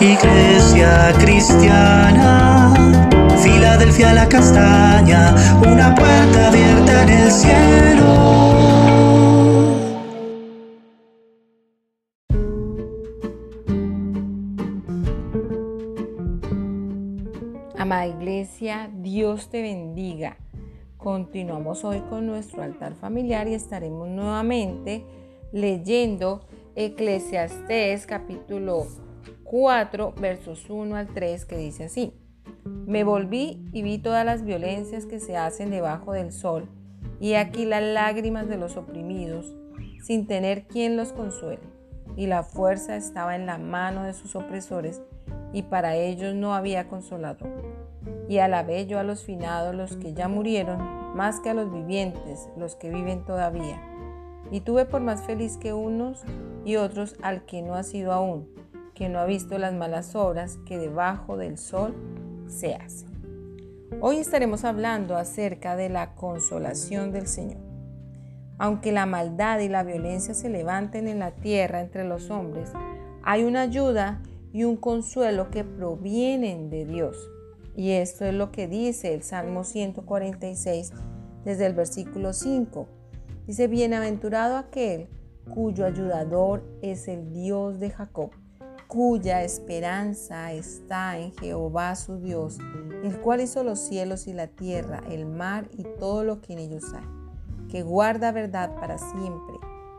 Iglesia cristiana, Filadelfia la castaña, una puerta abierta en el cielo. Amada Iglesia, Dios te bendiga. Continuamos hoy con nuestro altar familiar y estaremos nuevamente leyendo Eclesiastés capítulo 4 versos 1 al 3 que dice así. Me volví y vi todas las violencias que se hacen debajo del sol y aquí las lágrimas de los oprimidos sin tener quien los consuele. Y la fuerza estaba en la mano de sus opresores y para ellos no había consolador y alabé yo a los finados, los que ya murieron, más que a los vivientes, los que viven todavía. Y tuve por más feliz que unos y otros al que no ha sido aún, que no ha visto las malas obras que debajo del sol se hacen. Hoy estaremos hablando acerca de la consolación del Señor. Aunque la maldad y la violencia se levanten en la tierra entre los hombres, hay una ayuda y un consuelo que provienen de Dios y esto es lo que dice el Salmo 146 desde el versículo 5. Dice, bienaventurado aquel cuyo ayudador es el Dios de Jacob, cuya esperanza está en Jehová su Dios, el cual hizo los cielos y la tierra, el mar y todo lo que en ellos hay, que guarda verdad para siempre,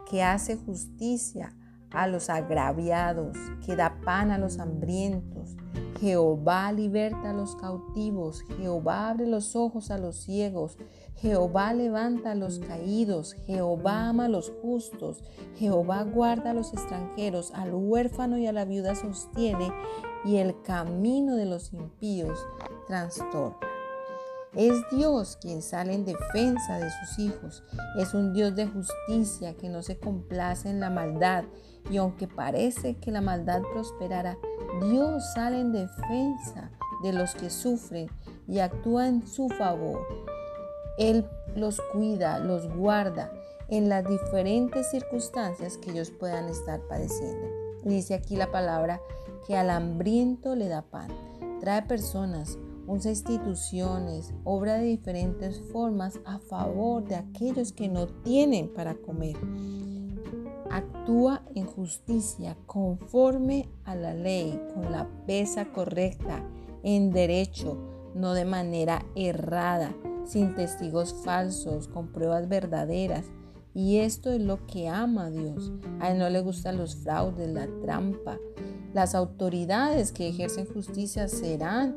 que hace justicia a los agraviados, que da pan a los hambrientos, Jehová liberta a los cautivos, Jehová abre los ojos a los ciegos, Jehová levanta a los caídos, Jehová ama a los justos, Jehová guarda a los extranjeros, al huérfano y a la viuda sostiene, y el camino de los impíos trastorna. Es Dios quien sale en defensa de sus hijos. Es un Dios de justicia que no se complace en la maldad. Y aunque parece que la maldad prosperará, Dios sale en defensa de los que sufren y actúa en su favor. Él los cuida, los guarda en las diferentes circunstancias que ellos puedan estar padeciendo. Dice aquí la palabra que al hambriento le da pan. Trae personas, usa instituciones, obra de diferentes formas a favor de aquellos que no tienen para comer. Actúa en justicia conforme a la ley, con la pesa correcta, en derecho, no de manera errada, sin testigos falsos, con pruebas verdaderas. Y esto es lo que ama Dios. A Él no le gustan los fraudes, la trampa. Las autoridades que ejercen justicia serán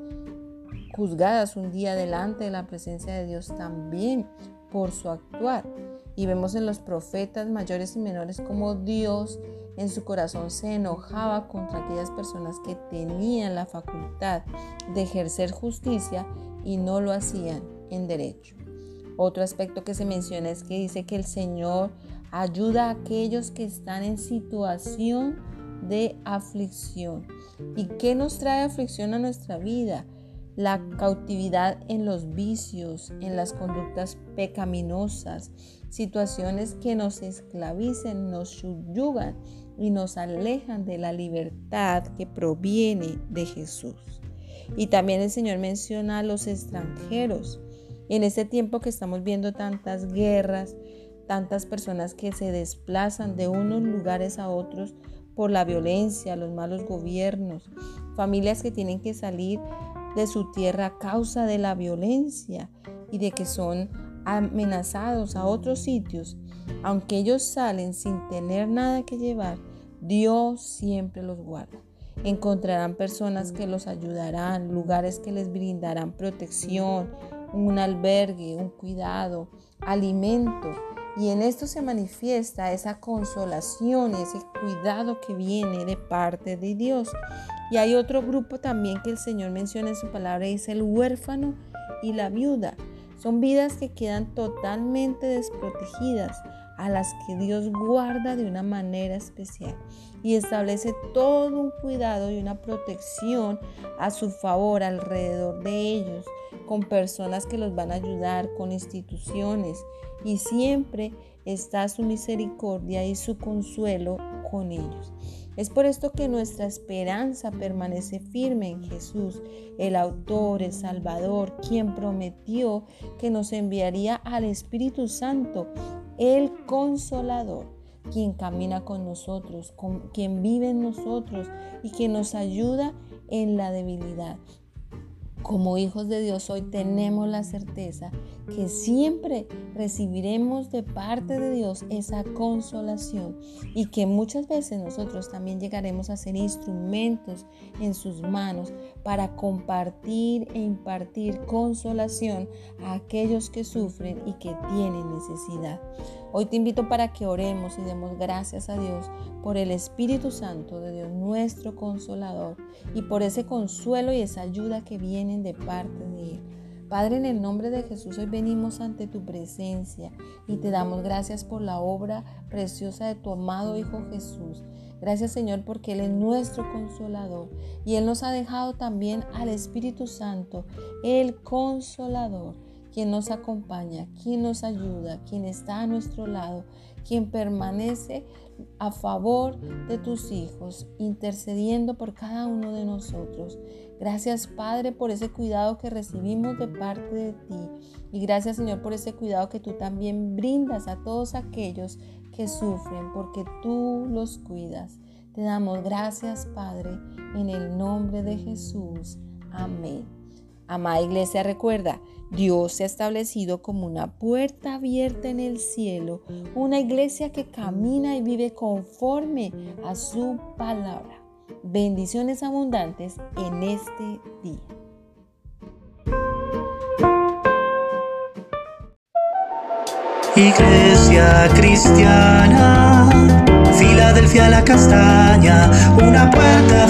juzgadas un día delante de la presencia de Dios también por su actuar. Y vemos en los profetas mayores y menores como Dios en su corazón se enojaba contra aquellas personas que tenían la facultad de ejercer justicia y no lo hacían en derecho. Otro aspecto que se menciona es que dice que el Señor ayuda a aquellos que están en situación de aflicción. ¿Y qué nos trae aflicción a nuestra vida? la cautividad en los vicios, en las conductas pecaminosas, situaciones que nos esclavicen, nos subyugan y nos alejan de la libertad que proviene de Jesús. Y también el Señor menciona a los extranjeros. En este tiempo que estamos viendo tantas guerras, tantas personas que se desplazan de unos lugares a otros por la violencia, los malos gobiernos, familias que tienen que salir de su tierra a causa de la violencia y de que son amenazados a otros sitios, aunque ellos salen sin tener nada que llevar, Dios siempre los guarda. Encontrarán personas que los ayudarán, lugares que les brindarán protección, un albergue, un cuidado, alimento. Y en esto se manifiesta esa consolación, ese cuidado que viene de parte de Dios. Y hay otro grupo también que el Señor menciona en su palabra, es el huérfano y la viuda. Son vidas que quedan totalmente desprotegidas, a las que Dios guarda de una manera especial y establece todo un cuidado y una protección a su favor alrededor de ellos, con personas que los van a ayudar, con instituciones, y siempre está su misericordia y su consuelo con ellos. Es por esto que nuestra esperanza permanece firme en Jesús, el autor, el Salvador, quien prometió que nos enviaría al Espíritu Santo, el consolador, quien camina con nosotros, quien vive en nosotros y quien nos ayuda en la debilidad. Como hijos de Dios hoy tenemos la certeza que siempre recibiremos de parte de Dios esa consolación y que muchas veces nosotros también llegaremos a ser instrumentos en sus manos para compartir e impartir consolación a aquellos que sufren y que tienen necesidad. Hoy te invito para que oremos y demos gracias a Dios por el Espíritu Santo de Dios, nuestro consolador, y por ese consuelo y esa ayuda que vienen de parte de Él. Padre, en el nombre de Jesús hoy venimos ante tu presencia y te damos gracias por la obra preciosa de tu amado Hijo Jesús. Gracias Señor porque Él es nuestro consolador y Él nos ha dejado también al Espíritu Santo, el consolador quien nos acompaña, quien nos ayuda, quien está a nuestro lado, quien permanece a favor de tus hijos, intercediendo por cada uno de nosotros. Gracias Padre por ese cuidado que recibimos de parte de ti. Y gracias Señor por ese cuidado que tú también brindas a todos aquellos que sufren, porque tú los cuidas. Te damos gracias Padre en el nombre de Jesús. Amén. Amada iglesia, recuerda, Dios se ha establecido como una puerta abierta en el cielo, una iglesia que camina y vive conforme a su palabra. Bendiciones abundantes en este día. Iglesia cristiana, Filadelfia la castaña, una puerta